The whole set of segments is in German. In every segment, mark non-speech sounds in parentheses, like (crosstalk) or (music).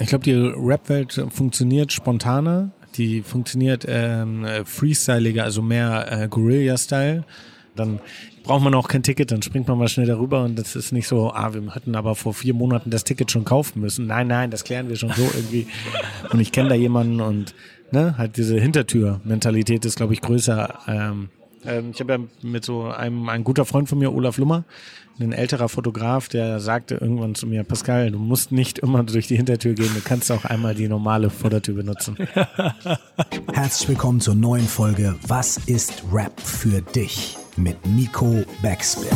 Ich glaube, die Rap-Welt funktioniert spontaner, die funktioniert ähm, freestyliger, also mehr äh, Guerilla-Style. Dann braucht man auch kein Ticket, dann springt man mal schnell darüber und das ist nicht so, ah, wir hätten aber vor vier Monaten das Ticket schon kaufen müssen. Nein, nein, das klären wir schon so irgendwie. Und ich kenne da jemanden und ne, halt diese Hintertür-Mentalität ist, glaube ich, größer. Ähm, ähm, ich habe ja mit so einem, ein guter Freund von mir, Olaf Lummer, ein älterer Fotograf, der sagte irgendwann zu mir, Pascal, du musst nicht immer durch die Hintertür gehen, du kannst auch einmal die normale Vordertür benutzen. (laughs) Herzlich willkommen zur neuen Folge Was ist Rap für dich? mit Nico Backspin.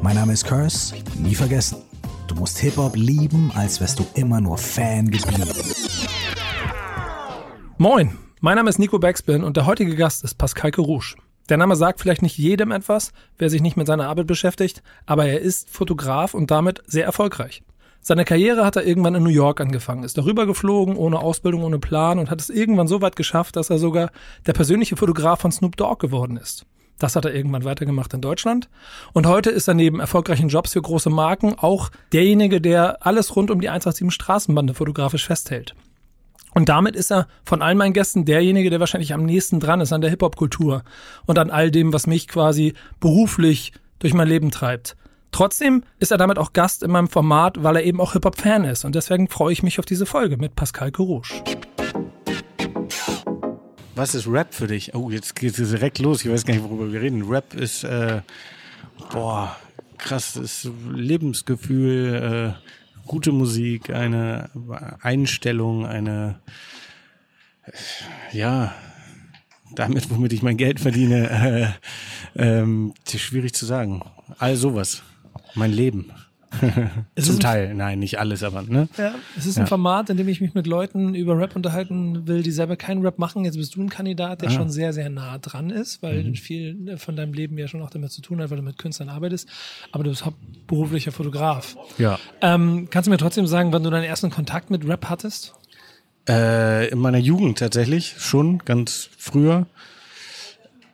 Mein Name ist Curse, nie vergessen. Du musst Hip-Hop lieben, als wärst du immer nur Fan geblieben. Moin, mein Name ist Nico Backspin und der heutige Gast ist Pascal Kerouche. Der Name sagt vielleicht nicht jedem etwas, wer sich nicht mit seiner Arbeit beschäftigt, aber er ist Fotograf und damit sehr erfolgreich. Seine Karriere hat er irgendwann in New York angefangen, ist darüber geflogen, ohne Ausbildung, ohne Plan und hat es irgendwann so weit geschafft, dass er sogar der persönliche Fotograf von Snoop Dogg geworden ist. Das hat er irgendwann weitergemacht in Deutschland. Und heute ist er neben erfolgreichen Jobs für große Marken auch derjenige, der alles rund um die 187 Straßenbande fotografisch festhält. Und damit ist er von allen meinen Gästen derjenige, der wahrscheinlich am nächsten dran ist an der Hip-Hop-Kultur und an all dem, was mich quasi beruflich durch mein Leben treibt. Trotzdem ist er damit auch Gast in meinem Format, weil er eben auch Hip-Hop-Fan ist. Und deswegen freue ich mich auf diese Folge mit Pascal Kerouche. Was ist Rap für dich? Oh, jetzt geht es direkt los. Ich weiß gar nicht, worüber wir reden. Rap ist, äh, boah, krass, ist Lebensgefühl, äh, gute Musik, eine Einstellung, eine, ja, damit, womit ich mein Geld verdiene, äh, ähm, schwierig zu sagen. All sowas. Mein Leben. (laughs) Zum Teil, nein, nicht alles, aber ne? Ja, es ist ja. ein Format, in dem ich mich mit Leuten über Rap unterhalten will, die selber keinen Rap machen. Jetzt bist du ein Kandidat, der ah. schon sehr, sehr nah dran ist, weil mhm. viel von deinem Leben ja schon auch damit zu tun hat, weil du mit Künstlern arbeitest. Aber du bist hauptberuflicher Fotograf. Ja. Ähm, kannst du mir trotzdem sagen, wann du deinen ersten Kontakt mit Rap hattest? Äh, in meiner Jugend tatsächlich, schon ganz früher.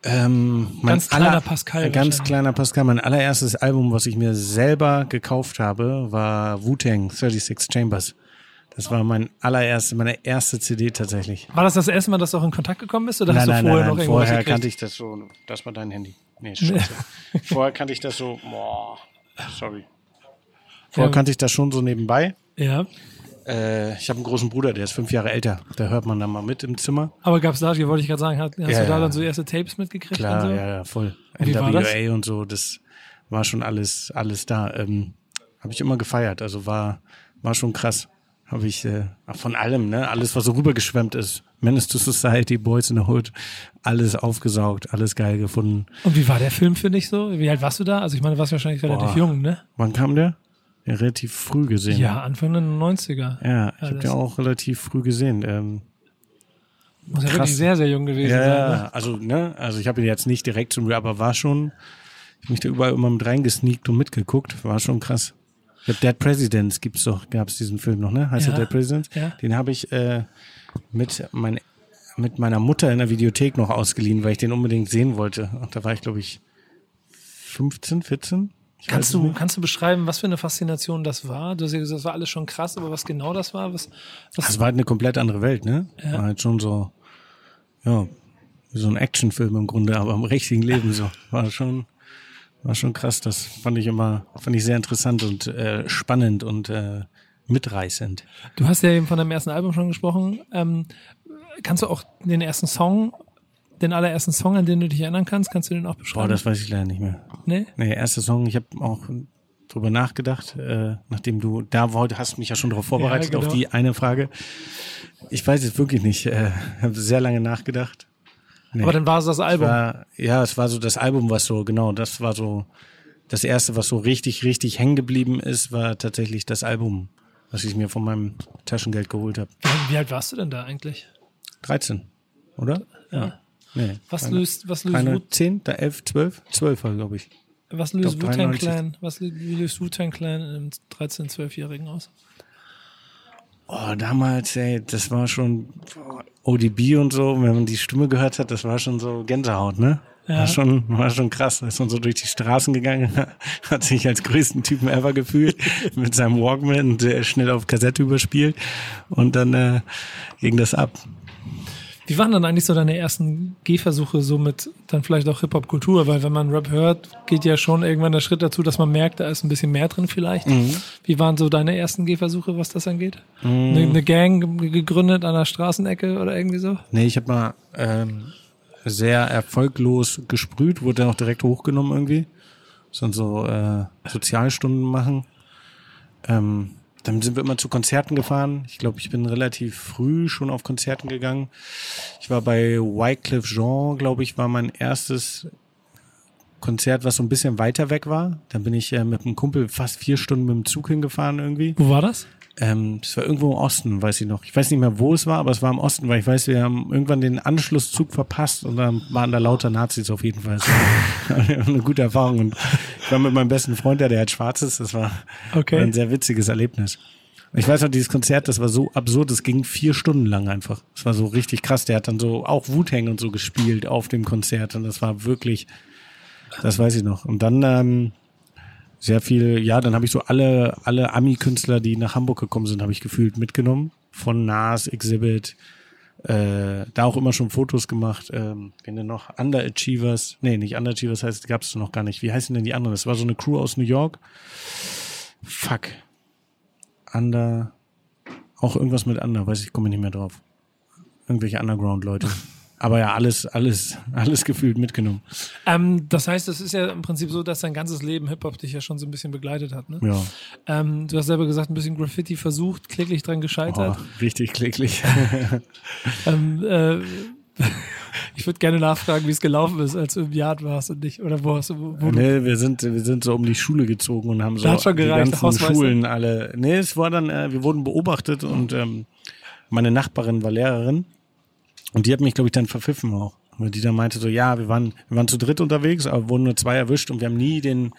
Ähm, ganz kleiner aller, Pascal. Ganz kleiner Pascal. Mein allererstes Album, was ich mir selber gekauft habe, war Wu-Tang 36 Chambers. Das war mein allererste, meine erste CD tatsächlich. War das das erste Mal, dass du auch in Kontakt gekommen bist? Oder nein, hast du nein, vorher nein, noch nein. irgendwas Vorher gekriegt? kannte ich das so. Das war dein Handy. Nee, scheiße. (laughs) vorher kannte ich das so. Boah, sorry. Vorher ja. kannte ich das schon so nebenbei. Ja. Äh, ich habe einen großen Bruder, der ist fünf Jahre älter. Da hört man dann mal mit im Zimmer. Aber gab's da, wollte ich gerade sagen, hast, hast Ja, du da ja. dann so erste Tapes mitgekriegt? Klar, und so? ja, ja, voll. Und? NWA und so, das war schon alles, alles da. Ähm, habe ich immer gefeiert. Also war, war schon krass. Habe ich äh, von allem, ne, alles was so rübergeschwemmt ist. Menace to Society, Boys in the Hood, alles aufgesaugt, alles geil gefunden. Und wie war der Film für dich so? Wie alt warst du da? Also ich meine, du warst wahrscheinlich relativ Boah. jung, ne? Wann kam der? Ja, relativ früh gesehen. Ja, Anfang der 90er. Ja, ich habe das- den auch relativ früh gesehen. Ähm, Muss ja krass. wirklich sehr, sehr jung gewesen ja, sein. ja, Ne? also ne, also ich habe ihn jetzt nicht direkt zum, aber war schon, ich hab mich da überall immer mit reingesneakt und mitgeguckt, war schon krass. Ich hab Dead Presidents gibt's doch, gab's diesen Film noch, ne? Heißt Ja, der Dead Presidents? ja. Den habe ich äh, mit mein, mit meiner Mutter in der Videothek noch ausgeliehen, weil ich den unbedingt sehen wollte. Und da war ich, glaube ich, 15, 14. Kannst du, kannst du beschreiben, was für eine Faszination das war? Du hast ja gesagt, das war alles schon krass, aber was genau das war? Was, was Das war halt eine komplett andere Welt, ne? Ja. War halt schon so, ja, wie so ein Actionfilm im Grunde, aber im richtigen Leben so. War schon, war schon krass. Das fand ich immer, fand ich sehr interessant und äh, spannend und äh, mitreißend. Du hast ja eben von deinem ersten Album schon gesprochen. Ähm, kannst du auch den ersten Song, den allerersten Song, an den du dich erinnern kannst, kannst du den auch Boah, beschreiben? das weiß ich leider nicht mehr. Nee? Nee, erster Song, ich habe auch drüber nachgedacht, äh, nachdem du da wollt, hast mich ja schon darauf vorbereitet Ja, genau. auf die eine Frage. Ich weiß es wirklich nicht. Äh, habe sehr lange nachgedacht. Nee. Aber dann war es das Album. War, ja, es war so das Album, was so, genau, das war so das erste, was so richtig, richtig hängen geblieben ist, war tatsächlich das Album, was ich mir von meinem Taschengeld geholt habe. Wie, alt warst du denn da eigentlich? 13, oder? Ja. Nee. Was keine- löst, was löst, keine Wu, 10, da 11, 12? 12 war, glaube ich. Was löst Wu-Tang 93. Clan, was löst Wu-Tang Clan einem 13-, 12-Jährigen aus? Oh, damals, ey, das war schon ODB und so, wenn man die Stimme gehört hat, das war schon so Gänsehaut, ne? Ja. War schon, war schon krass. Da ist man so durch die Straßen gegangen, (laughs) hat sich als größten Typen ever gefühlt, (laughs) mit seinem Walkman und äh, schnell auf Kassette überspielt und dann äh, ging das ab. Wie waren dann eigentlich so deine ersten Gehversuche so mit dann vielleicht auch Hip-Hop-Kultur? Weil wenn man Rap hört, geht ja schon irgendwann der Schritt dazu, dass man merkt, da ist ein bisschen mehr drin vielleicht. Wie waren so deine ersten Gehversuche, was das angeht? Eine, eine Gang ge- gegründet an der Straßenecke oder irgendwie so? Nee, ich habe mal ähm, sehr erfolglos gesprüht, wurde dann auch direkt hochgenommen irgendwie. Sondern so äh, Sozialstunden machen. Ähm, dann sind wir immer zu Konzerten gefahren. Ich glaube, ich bin relativ früh schon auf Konzerten gegangen. Ich war bei Wycliffe Jean, glaube ich, war mein erstes Konzert, was so ein bisschen weiter weg war. Dann bin ich äh, mit einem Kumpel fast vier Stunden mit dem Zug hingefahren irgendwie. Wo war das? Ähm, das war irgendwo im Osten, weiß ich noch. Ich weiß nicht mehr, wo es war, aber es war im Osten, weil ich weiß, wir haben irgendwann den Anschlusszug verpasst und dann waren da lauter Nazis auf jeden Fall. (laughs) Eine gute Erfahrung. Und ich war mit meinem besten Freund, der, der hat Schwarzes, das war Okay. ein sehr witziges Erlebnis. Ich weiß noch, dieses Konzert, das war so absurd, das ging vier Stunden lang einfach. Das war so richtig krass. Der hat dann so auch Wu-Tang und so gespielt auf dem Konzert und das war wirklich, das weiß ich noch. Und dann ähm, sehr viel, ja, dann habe ich so alle, alle Ami-Künstler, die nach Hamburg gekommen sind, habe ich gefühlt mitgenommen. Von Nas, Exhibit, äh, da auch immer schon Fotos gemacht. Ähm, wenn denn noch Underachievers, nee, nicht Underachievers heißt, gab es noch gar nicht. Wie heißen denn die anderen? Das war so eine Crew aus New York. Fuck. Under, auch irgendwas mit Under, weiß ich, komme nicht mehr drauf. Irgendwelche Underground-Leute. Aber ja, alles, alles, alles gefühlt mitgenommen. Ähm, das heißt, es ist ja im Prinzip so, dass dein ganzes Leben Hip-Hop dich ja schon so ein bisschen begleitet hat. Ne? Ja. Ähm, du hast selber gesagt, ein bisschen Graffiti versucht, kläglich dran gescheitert. Oh, richtig kläglich. (laughs) Ähm, äh, (laughs) ich würde gerne nachfragen, wie es gelaufen ist, als du im Yard warst und nicht, oder wo hast du, wo, Nee, wir sind, wir sind so um die Schule gezogen und haben so Da schon die ganzen Hausmeister. Schulen alle. Nee, es war dann, äh, wir wurden beobachtet und ähm, meine Nachbarin war Lehrerin und die hat mich, glaube ich, dann verpfiffen auch. Weil die dann meinte so, ja, wir waren, wir waren zu dritt unterwegs, aber wurden nur zwei erwischt und wir haben nie den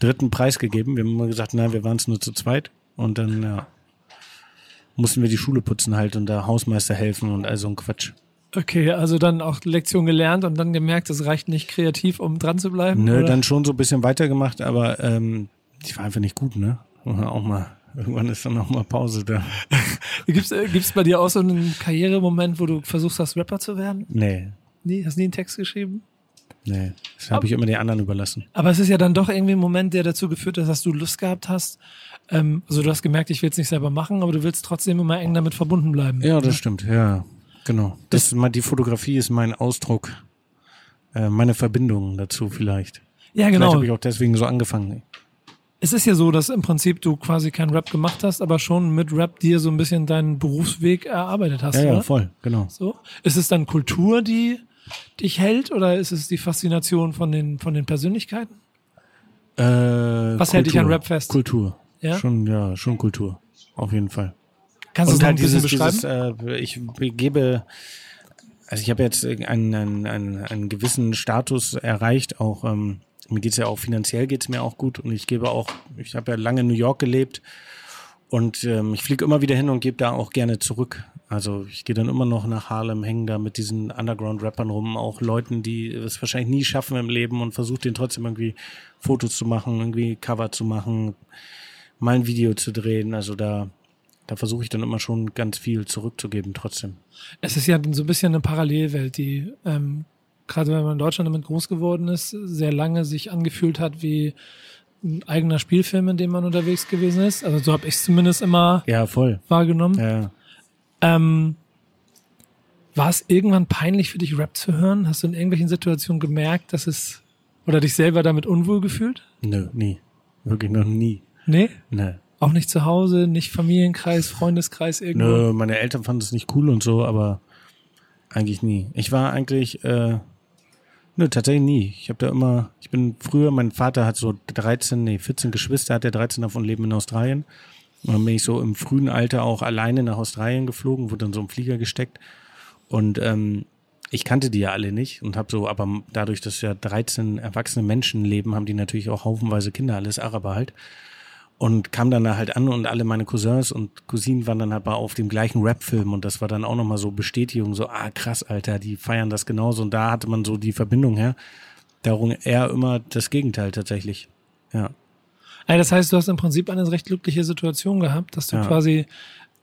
dritten Preis gegeben. Wir haben immer gesagt, nein, wir waren es nur zu zweit. Und dann, ja, mussten wir die Schule putzen halt und da Hausmeister helfen und all so ein Quatsch. okay, also dann auch Lektion gelernt und dann gemerkt, es reicht nicht kreativ, um dran zu bleiben? Nö, oder? dann schon so ein bisschen weitergemacht, aber ähm, ich war einfach nicht gut, ne? Auch mal, irgendwann ist dann auch mal Pause da. (laughs) Gibt's, äh, gibt's bei dir auch so einen Karrieremoment, wo du versuchst hast, Rapper zu werden? Nee, Nee, hast nie einen Text geschrieben? nee. Das habe ich immer den anderen überlassen. Aber es ist ja dann doch irgendwie ein Moment, der dazu geführt hat, dass du Lust gehabt hast. Ähm, also du hast gemerkt, ich will es nicht selber machen, aber du willst trotzdem immer eng damit verbunden bleiben. Ja, das stimmt, ja. Genau. Das, mal- die Fotografie ist mein Ausdruck, äh, meine Verbindung dazu vielleicht. Ja, Vielleicht genau. habe ich auch deswegen so angefangen. Es ist ja so, dass im Prinzip du quasi keinen Rap gemacht hast, aber schon mit Rap dir so ein bisschen deinen Berufsweg erarbeitet hast, Ja, ja, oder? voll, genau. So. Ist es dann Kultur, die dich hält, oder ist es die Faszination von den, von den Persönlichkeiten? Äh, Was hält dich an Rap fest? Kultur. Ja? Schon, ja, schon Kultur. Auf jeden Fall. Kannst du es ein halt bisschen dieses, beschreiben? dieses äh, ich gebe, also ich habe jetzt einen, einen, einen, einen gewissen Status erreicht, auch ähm, mir geht's ja auch finanziell geht's mir auch gut und ich gebe auch, ich habe ja lange in New York gelebt und ähm, ich fliege immer wieder hin und gebe da auch gerne zurück. Also ich gehe dann immer noch nach Harlem, hängen da mit diesen Underground-Rappern rum, auch Leuten, die es wahrscheinlich nie schaffen im Leben und versuche denen trotzdem irgendwie Fotos zu machen, irgendwie Cover zu machen, mal ein Video zu drehen. Also da, da versuche ich dann immer schon ganz viel zurückzugeben trotzdem. Es ist ja so ein bisschen eine Parallelwelt, die ähm, gerade wenn man in Deutschland damit groß geworden ist, sehr lange sich angefühlt hat wie ein eigener Spielfilm, in dem man unterwegs gewesen ist. Also so habe ich es zumindest immer Ja, voll. wahrgenommen. Ja. Ähm, war es irgendwann peinlich für dich, Rap zu hören? Hast du in irgendwelchen Situationen gemerkt, dass es oder dich selber damit unwohl gefühlt? Nö, nie. Wirklich noch nie. Nee? Nö. Auch nicht zu Hause, nicht Familienkreis, Freundeskreis irgendwo? Nö, meine Eltern fanden es nicht cool und so, aber eigentlich nie. Ich war eigentlich, äh, nö, tatsächlich nie. Ich habe da immer, ich bin früher, mein Vater hat so 13, nee, 14 Geschwister, hat der 13 davon leben in Australien. Und dann bin ich so im frühen Alter auch alleine nach Australien geflogen, wurde dann so im Flieger gesteckt. Und ähm, ich kannte die ja alle nicht und habe so, aber dadurch, dass ja 13 erwachsene Menschen leben, haben die natürlich auch haufenweise Kinder, alles Araber halt. Und kam dann da halt an und alle meine Cousins und Cousinen waren dann halt mal auf dem gleichen Rap-Film und das war dann auch nochmal so Bestätigung, so, ah krass, Alter, die feiern das genauso und da hatte man so die Verbindung her. Darum eher immer das Gegenteil tatsächlich. Ja. Also das heißt, du hast im Prinzip eine recht glückliche Situation gehabt, dass du Ja. quasi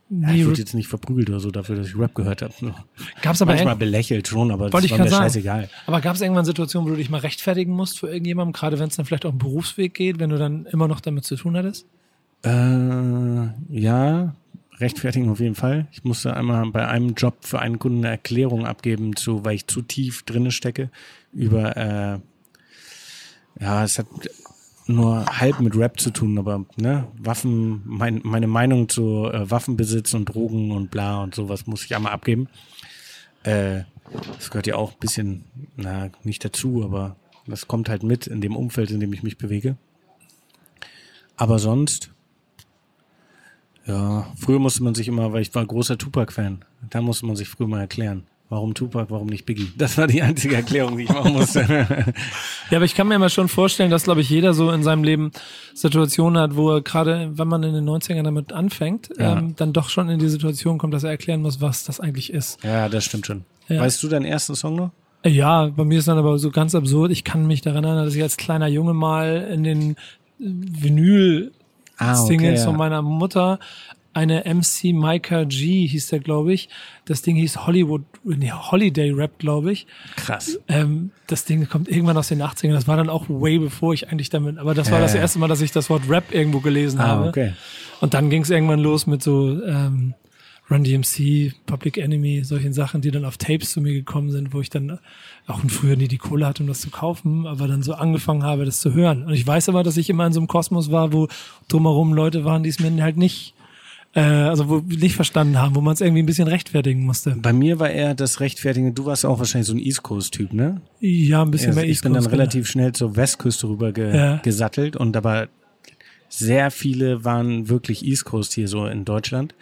ja ich wurde jetzt nicht verprügelt oder so dafür, dass ich Rap gehört habe. Gab's aber Manchmal belächelt schon, aber das war mir sagen. scheißegal. Aber gab es irgendwann Situationen, wo du dich mal rechtfertigen musst für irgendjemandem, gerade wenn es dann vielleicht auch um Berufsweg geht, wenn du dann immer noch damit zu tun hattest? Äh, ja, rechtfertigen auf jeden Fall. Ich musste einmal bei einem Job für einen Kunden eine Erklärung abgeben, zu, weil ich zu tief drinne stecke, über, äh, ja, es hat nur halb mit Rap zu tun, aber ne, Waffen, mein, meine Meinung zu äh, Waffenbesitz und Drogen und bla und sowas muss ich einmal abgeben. Äh, das gehört ja auch ein bisschen, na, nicht dazu, aber das kommt halt mit in dem Umfeld, in dem ich mich bewege. Aber sonst, ja, früher musste man sich immer, weil ich war großer Tupac-Fan, da musste man sich früher mal erklären. Warum Tupac, warum nicht Biggie? Das war die einzige Erklärung, die ich machen musste. (laughs) Ja, aber ich kann mir mal schon vorstellen, dass, glaube ich, jeder so in seinem Leben Situationen hat, wo er gerade, wenn man in den 90ern damit anfängt, Ja. ähm, dann doch schon in die Situation kommt, dass er erklären muss, was das eigentlich ist. ja, das stimmt schon. Ja. Weißt du deinen ersten Song noch? Ja, bei mir ist dann aber so ganz absurd. Ich kann mich daran erinnern, dass ich als kleiner Junge mal in den Vinyl Ah, Singles ja. von meiner Mutter eine MC Micah G hieß der, glaube ich. Das Ding hieß Hollywood, nee, Holiday Rap, glaube ich. Krass. Ähm, das Ding kommt irgendwann aus den 80ern. Das war dann auch way bevor ich eigentlich damit, aber das war Ja, das erste Mal, dass ich das Wort Rap irgendwo gelesen Ah, habe. okay. Und dann ging es irgendwann los mit so ähm, Run DMC, Public Enemy, solchen Sachen, die dann auf Tapes zu mir gekommen sind, wo ich dann auch früher nie die Kohle hatte, um das zu kaufen, aber dann so angefangen habe, das zu hören. Und ich weiß aber, dass ich immer in so einem Kosmos war, wo drumherum Leute waren, die es mir halt nicht, äh, also wo nicht verstanden haben, wo man es irgendwie ein bisschen rechtfertigen musste. Bei mir war eher das Rechtfertigen, du warst auch wahrscheinlich so ein East Coast-Typ, ne? Ja, ein bisschen Also mehr ich bin dann East Coast, relativ schnell zur Westküste rüber ge Ja. gesattelt und aber sehr viele waren wirklich East Coast hier so in Deutschland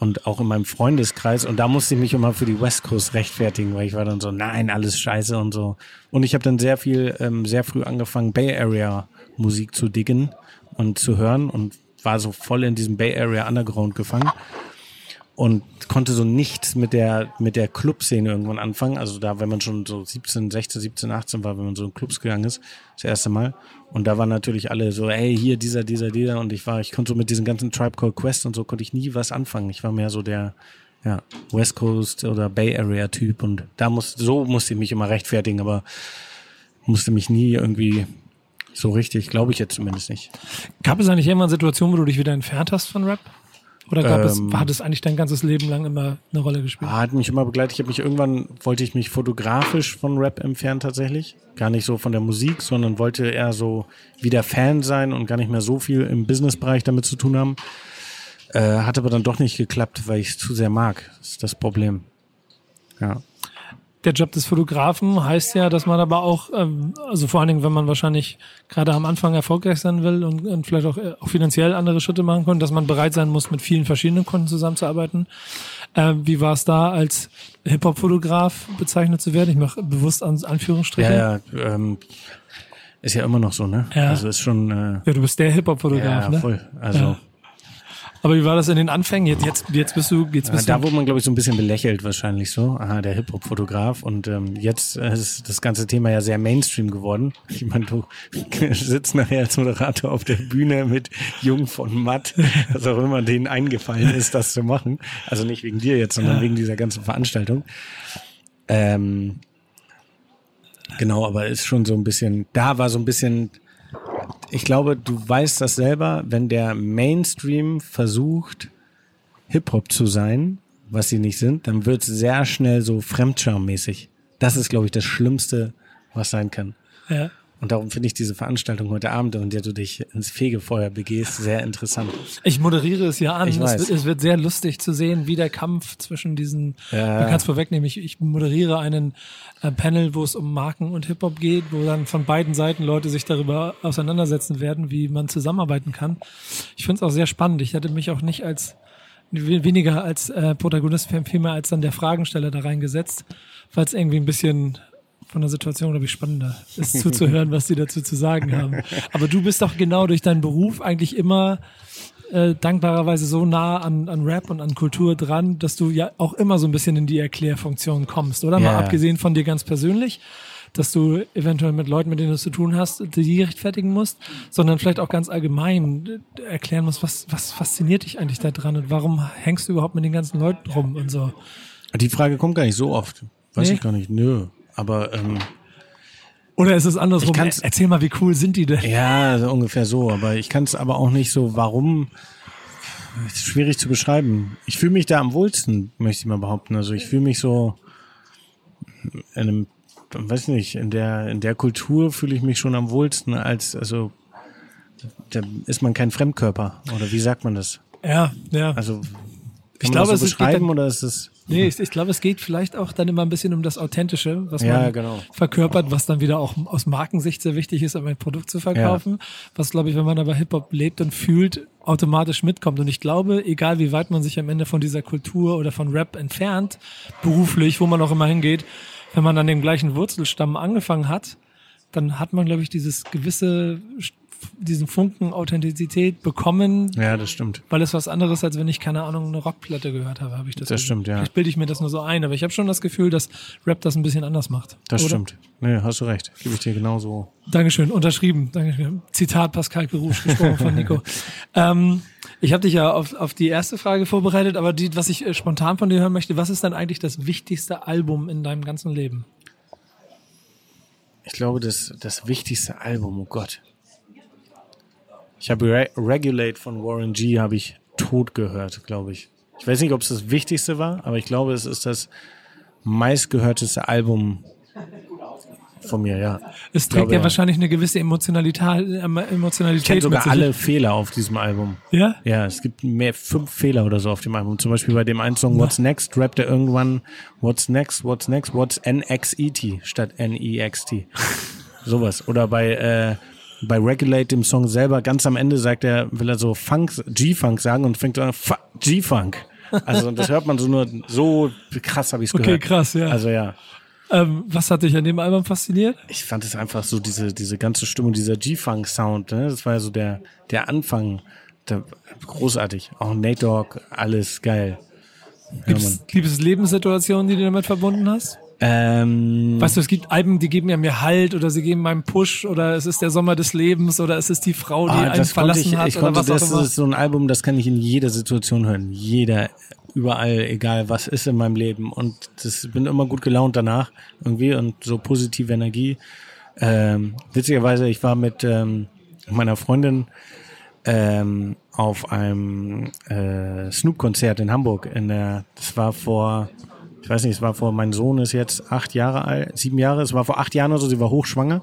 und auch in meinem Freundeskreis und da musste ich mich immer für die West Coast rechtfertigen, weil ich war dann so, nein, alles scheiße und so. Und ich habe dann sehr viel, ähm, sehr früh angefangen, Bay Area Musik zu diggen und zu hören und war so voll in diesem Bay Area Underground gefangen und konnte so nichts mit der mit der Clubszene irgendwann anfangen. Also da, wenn man schon so 17, 16, 17, 18 war, wenn man so in Clubs gegangen ist, das erste Mal. Und da waren natürlich alle so, hey, hier dieser, dieser, dieser. Und ich war, ich konnte so mit diesen ganzen Tribe Called Quest und so konnte ich nie was anfangen. Ich war mehr so der ja, West Coast oder Bay Area Typ und da muss so musste ich mich immer rechtfertigen, aber musste mich nie irgendwie so richtig, glaube ich jetzt zumindest nicht. Gab es eigentlich irgendwann Situationen, wo du dich wieder entfernt hast von Rap? Oder gab Ähm. es, hat es eigentlich dein ganzes Leben lang immer eine Rolle gespielt? Ah, Hat mich immer begleitet. Ich habe mich irgendwann wollte ich mich fotografisch von Rap entfernen tatsächlich. Gar nicht so von der Musik, sondern wollte eher so wieder Fan sein und gar nicht mehr so viel im Businessbereich damit zu tun haben. Äh, hat aber dann doch nicht geklappt, weil ich es zu sehr mag. Das ist das Problem. Ja. Der Job des Fotografen heißt ja, dass man aber auch, ähm, also vor allen Dingen, wenn man wahrscheinlich gerade am Anfang erfolgreich sein will und, und vielleicht auch, äh, auch finanziell andere Schritte machen kann, dass man bereit sein muss, mit vielen verschiedenen Kunden zusammenzuarbeiten. Ähm, wie war es da, als Hip-Hop-Fotograf bezeichnet zu werden? Ich mache bewusst An Anführungsstriche. Ja, ja, ähm, ist ja immer noch so, ne? Ja. Also ist schon äh, Ja, du bist der Hip-Hop-Fotograf, ja, ne? voll. Also Ja. Aber wie war das in den Anfängen? Jetzt, jetzt, jetzt bist du, jetzt Ja, bist da du. wurde man, glaube ich, so ein bisschen belächelt wahrscheinlich so. Aha, der Hip-Hop-Fotograf. Und ähm, jetzt ist das ganze Thema ja sehr Mainstream geworden. Ich meine, du (laughs) sitzt nachher als Moderator auf der Bühne mit Jung von Matt, was auch immer denen eingefallen ist, das zu machen. Also nicht wegen dir jetzt, sondern wegen dieser ganzen Veranstaltung. Ähm, genau, aber ist schon so ein bisschen, da war so ein bisschen ich glaube, du weißt das selber, wenn der Mainstream versucht, Hip-Hop zu sein, was sie nicht sind, dann wird es sehr schnell so Fremdscham-mäßig. Das ist, glaube ich, das Schlimmste, was sein kann. Ja. Und darum finde ich diese Veranstaltung heute Abend, in der du dich ins Fegefeuer begehst, sehr interessant. Ich moderiere es ja an. Ich es, weiß. wird, es wird sehr lustig zu sehen, wie der Kampf zwischen diesen. Ja. Man kann es vorwegnehmen. Ich, ich moderiere einen äh, Panel, wo es um Marken und Hip Hop geht, wo dann von beiden Seiten Leute sich darüber auseinandersetzen werden, wie man zusammenarbeiten kann. Ich finde es auch sehr spannend. Ich hätte mich auch nicht als we- weniger als äh, Protagonist, viel mehr als dann der Fragensteller da reingesetzt, weil es irgendwie ein bisschen von der Situation, glaube ich, spannender, ist zuzuhören, was die dazu zu sagen haben. Aber du bist doch genau durch deinen Beruf eigentlich immer äh, dankbarerweise so nah an, an Rap und an Kultur dran, dass du ja auch immer so ein bisschen in die Erklärfunktion kommst, oder? Ja, Mal ja. abgesehen von dir ganz persönlich, dass du eventuell mit Leuten, mit denen du es zu tun hast, die rechtfertigen musst, sondern vielleicht auch ganz allgemein äh, erklären musst, was, was fasziniert dich eigentlich da dran und warum hängst du überhaupt mit den ganzen Leuten rum und so. Die Frage kommt gar nicht so oft. Weiß Nee? ich gar nicht. Nö. Aber ähm, Oder ist es andersrum? Ich Erzähl mal, wie cool sind die denn? ja, so ungefähr so. Aber ich kann es aber auch nicht so, warum. Ist schwierig zu beschreiben. Ich fühle mich da am wohlsten, möchte ich mal behaupten. Also ich fühle mich so in einem, weiß nicht, in der, in der Kultur fühle ich mich schon am wohlsten als, also da ist man kein Fremdkörper. Oder wie sagt man das? Ja, ja. Also Ich glaube, so es geht beschreiben dann- oder ist es Nee, ich, ich glaube, es geht vielleicht auch dann immer ein bisschen um das Authentische, was Ja, man genau. verkörpert, was dann wieder auch aus Markensicht sehr wichtig ist, um ein Produkt zu verkaufen. Was, glaube ich, wenn man aber Hip-Hop lebt und fühlt, automatisch mitkommt. Und ich glaube, egal wie weit man sich am Ende von dieser Kultur oder von Rap entfernt, beruflich, wo man auch immer hingeht, wenn man an dem gleichen Wurzelstamm angefangen hat, dann hat man, glaube ich, dieses gewisse, diesen Funken Authentizität bekommen, Ja, das stimmt. weil es was anderes, als wenn ich, keine Ahnung, eine Rockplatte gehört habe, habe ich das Das Gefühl. stimmt, ja. Vielleicht bilde ich mir das nur so ein, aber ich habe schon das Gefühl, dass Rap das ein bisschen anders macht. Das Oder? stimmt. Nee, hast du recht. Gebe ich dir genauso. Dankeschön, unterschrieben. Dankeschön. Zitat Pascal Perouche, gesprochen von Nico. (laughs) ähm, ich habe dich ja auf, auf die erste Frage vorbereitet, aber die, was ich äh, spontan von dir hören möchte, was ist dann eigentlich das wichtigste Album in deinem ganzen Leben? Ich glaube, das, das wichtigste Album, oh Gott. Ich habe Re Regulate von Warren G. habe ich tot gehört, glaube ich. Ich weiß nicht, ob es das wichtigste war, aber ich glaube, es ist das meistgehörteste Album von mir, ja. Es trägt glaube, ja, wahrscheinlich eine gewisse Emotionalität, Emotionalität Ich kenne sogar alle Fehler auf diesem Album. Ja? Ja, es gibt mehr fünf Fehler oder so auf dem Album. Zum Beispiel bei dem einen Song What's Next rappt er irgendwann What's Next, What's Next, What's N-X-E-T statt N-E-X-T. (laughs) Sowas. Oder bei, äh, bei Regulate, dem Song selber, ganz am Ende sagt er, will er so Funk, G-Funk sagen und fängt an, "Fu- G-Funk. Also das hört man so nur, so krass habe ich es Okay, gehört. krass, ja. Also ja. Ähm, was hat dich an dem Album fasziniert? Ich fand es einfach so, diese, diese ganze Stimmung, dieser G-Funk-Sound, ne? das war ja so der, der Anfang, der, großartig. Auch Nate Dogg, alles geil. Gibt es Lebenssituationen, die du damit verbunden hast? Ähm, Weißt du, es gibt Alben, die geben ja mir Halt oder sie geben meinem Push oder es ist der Sommer des Lebens oder es ist die Frau, die ah, einen verlassen ich, hat ich oder konnte, was das ist so ein Album, das kann ich in jeder Situation hören. Jeder, überall, egal was ist in meinem Leben. Und das bin immer gut gelaunt danach irgendwie und so positive Energie. Ähm, witzigerweise, ich war mit ähm, meiner Freundin ähm, auf einem äh, Snoop-Konzert in Hamburg. In der, das war vor, ich weiß nicht, es war vor, mein Sohn ist jetzt acht Jahre alt, sieben Jahre, es war vor acht Jahren oder so, sie war hochschwanger.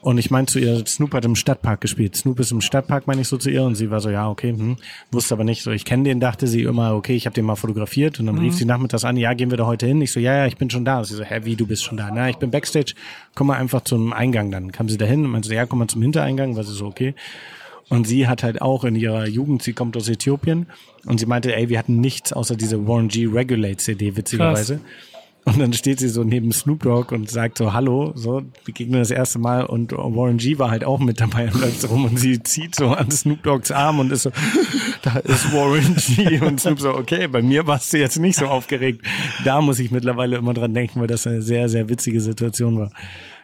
Und ich meinte zu ihr, Snoop hat im Stadtpark gespielt. Snoop ist im Stadtpark, meine ich so zu ihr. Und sie war so, ja, okay, hm. wusste aber nicht so. Ich kenne den, dachte sie immer, okay, ich habe den mal fotografiert. Und dann rief sie nachmittags an, ja, gehen wir da heute hin? Ich so, ja, ja, ich bin schon da. Und sie so, hä, wie, du bist schon da? Na, ich bin Backstage, komm mal einfach zum Eingang. Dann kam sie dahin und meinte, so, ja, komm mal zum Hintereingang. War sie so, okay. Und sie hat halt auch in ihrer Jugend, sie kommt aus Äthiopien und sie meinte, ey, wir hatten nichts außer diese Warren G Regulate CD, witzigerweise. Und dann steht sie so neben Snoop Dogg und sagt so, hallo, so, begegnen das erste Mal und Warren G war halt auch mit dabei und läuft so rum und sie zieht so an Snoop Doggs Arm und ist so, da ist Warren G und Snoop so, okay, bei mir warst du jetzt nicht so aufgeregt. Da muss ich mittlerweile immer dran denken, weil das eine sehr, sehr witzige Situation war.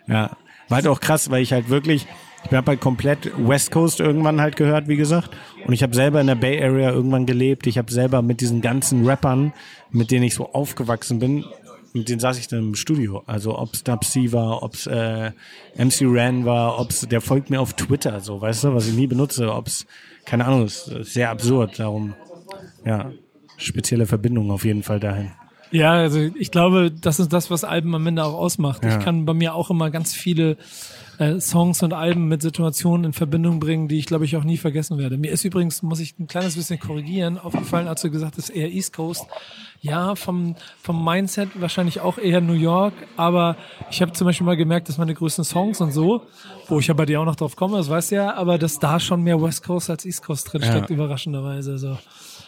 Ja, war halt auch krass, weil ich halt wirklich, ich habe halt komplett West Coast irgendwann halt gehört, wie gesagt. Und ich habe selber in der Bay Area irgendwann gelebt. Ich habe selber mit diesen ganzen Rappern, mit denen ich so aufgewachsen bin, mit denen saß ich dann im Studio. Also ob's Dub C war, ob's äh, MC Ran war, ob's der folgt mir auf Twitter, so weißt du, was ich nie benutze, ob's keine Ahnung, ist sehr absurd. Darum, ja, spezielle Verbindung auf jeden Fall dahin. Ja, also ich glaube, das ist das, was Alben am Ende auch ausmacht. Ja. Ich kann bei mir auch immer ganz viele äh, Songs und Alben mit Situationen in Verbindung bringen, die ich glaube ich auch nie vergessen werde. Mir ist übrigens, muss ich ein kleines bisschen korrigieren, aufgefallen, als du gesagt hast, eher East Coast. Ja, vom, vom Mindset wahrscheinlich auch eher New York, aber ich habe zum Beispiel mal gemerkt, dass meine größten Songs und so, wo ich ja bei dir auch noch drauf komme, das weißt du ja, aber dass da schon mehr West Coast als East Coast drin Ja. steckt, überraschenderweise. So.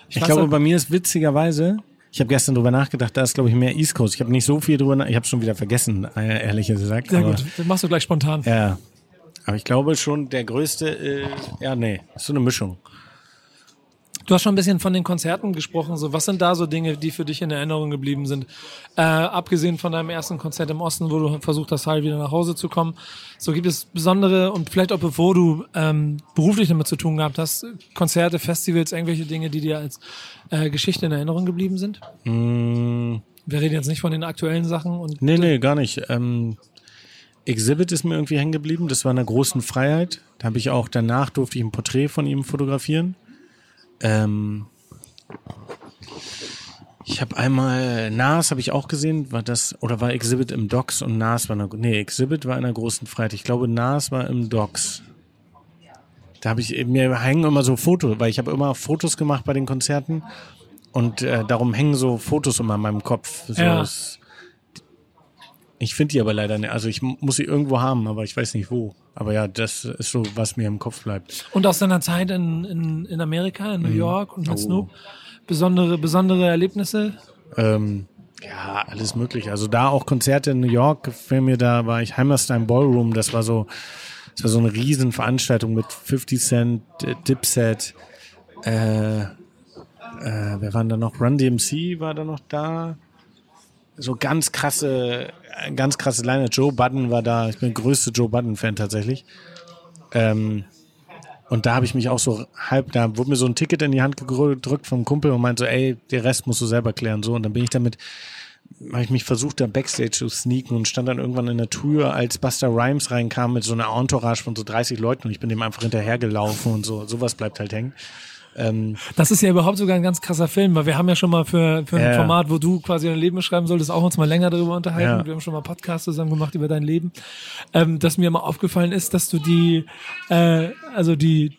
Ich weiß glaube, auch- bei mir ist witzigerweise, Ich habe gestern drüber nachgedacht, da ist glaube ich mehr East Coast. Ich habe nicht so viel drüber, nach- ich habe schon wieder vergessen, äh, ehrlich gesagt. Sehr aber, gut, das machst du gleich spontan. Ja, aber ich glaube schon, der größte, äh, ja nee, ist so eine Mischung. Du hast schon ein bisschen von den Konzerten gesprochen. So, was sind da so Dinge, die für dich in Erinnerung geblieben sind? Äh, abgesehen von deinem ersten Konzert im Osten, wo du versucht hast, heil wieder nach Hause zu kommen. So gibt es besondere und vielleicht auch bevor du ähm, beruflich damit zu tun gehabt hast, Konzerte, Festivals, irgendwelche Dinge, die dir als äh, Geschichte in Erinnerung geblieben sind? Mm, Wir reden jetzt nicht von den aktuellen Sachen und nee, nee, gar nicht. Ähm, Exhibit ist mir irgendwie hängen geblieben. Das war in der großen Freiheit. Da habe ich auch danach durfte ich ein Porträt von ihm fotografieren. Ähm, ich habe einmal Nas habe ich auch gesehen, war das oder war Exhibit im Docks und Nas war in der, nee Exhibit war in der großen Freiheit. Ich glaube Nas war im Docks. Da habe ich mir hängen immer so Fotos, weil ich habe immer Fotos gemacht bei den Konzerten und äh, darum hängen so Fotos immer in meinem Kopf. So Ja. es- ich finde die aber leider nicht. Also ich mu- muss sie irgendwo haben, aber ich weiß nicht wo. Aber ja, das ist so, was mir im Kopf bleibt. Und aus deiner Zeit in, in, in Amerika, in New York und mit Oh. Snoop, besondere, besondere Erlebnisse? Ähm, ja, alles mögliche. Also da auch Konzerte in New York, für mir da war ich Hammerstein Ballroom, das war so, das war so eine riesen Veranstaltung mit 50 Cent, äh, Dipset, äh, äh, wer waren da noch? Run DMC war da noch da. So ganz krasse, ganz krasse Line. Joe Budden war da. Ich bin der größte Joe Budden-Fan tatsächlich. Ähm, und da habe ich mich auch so halb, da wurde mir so ein Ticket in die Hand gedrückt vom Kumpel und meinte so, ey, der Rest musst du selber klären. So, und dann bin ich damit, habe ich mich versucht, da Backstage zu sneaken und stand dann irgendwann in der Tür, als Buster Rhymes reinkam mit so einer Entourage von so 30 Leuten und ich bin dem einfach hinterhergelaufen und so. Sowas bleibt halt hängen. Ähm, Das ist ja überhaupt sogar ein ganz krasser Film, weil wir haben ja schon mal für, für ein Ja. Format, wo du quasi dein Leben beschreiben solltest, auch uns mal länger darüber unterhalten. Ja. Wir haben schon mal Podcasts zusammen gemacht über dein Leben. Ähm, dass mir mal aufgefallen ist, dass du die, äh, also die,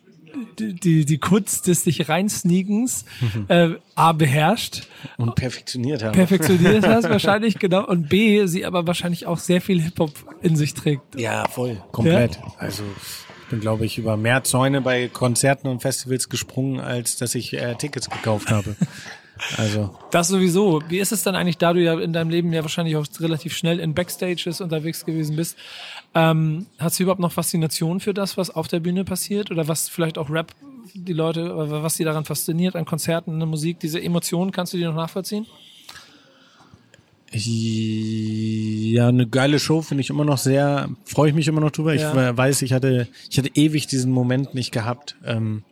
die, die, die Kunst des sich reinsneakens äh, A beherrscht, und perfektioniert haben. perfektioniert hast (laughs) wahrscheinlich, genau, und B, sie aber wahrscheinlich auch sehr viel Hip-Hop in sich trägt. Ja, voll. Komplett. Also ich bin, glaube ich, über mehr Zäune bei Konzerten und Festivals gesprungen, als dass ich äh, Tickets gekauft habe. (laughs) Also Das sowieso. Wie ist es dann eigentlich, da du ja in deinem Leben ja wahrscheinlich auch relativ schnell in Backstages unterwegs gewesen bist, ähm, hast du überhaupt noch Faszination für das, was auf der Bühne passiert? Oder was vielleicht auch Rap, die Leute, was sie daran fasziniert, an Konzerten, an der Musik, diese Emotionen, kannst du die noch nachvollziehen? Ja, eine geile Show finde ich immer noch sehr, freue ich mich immer noch drüber. Ja. Ich weiß, ich hatte, ich hatte ewig diesen Moment nicht gehabt. Ähm,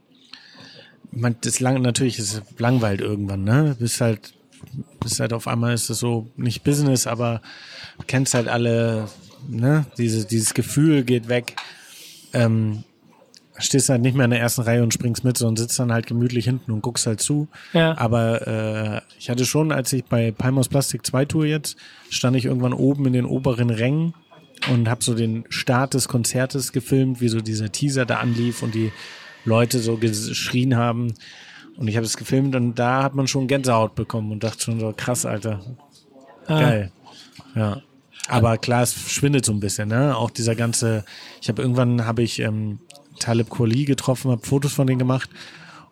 man, das lang, natürlich ist es langweilt irgendwann, ne? Bist halt, bist halt auf einmal ist es so nicht Business, aber du kennst halt alle, ne? Diese, dieses Gefühl geht weg. Ähm, stehst halt nicht mehr in der ersten Reihe und springst mit, sondern sitzt dann halt gemütlich hinten und guckst halt zu. Ja. Aber äh, ich hatte schon, als ich bei Palmos Plastik 2 Tour jetzt, stand ich irgendwann oben in den oberen Rängen und habe so den Start des Konzertes gefilmt, wie so dieser Teaser da anlief und die Leute so geschrien haben. Und ich habe es gefilmt und da hat man schon Gänsehaut bekommen und dachte schon so, krass, Alter. Geil. Ja. Aber klar, es schwindet so ein bisschen, ne? Auch dieser ganze, ich habe irgendwann habe ich ähm, Talib Kweli getroffen, habe Fotos von denen gemacht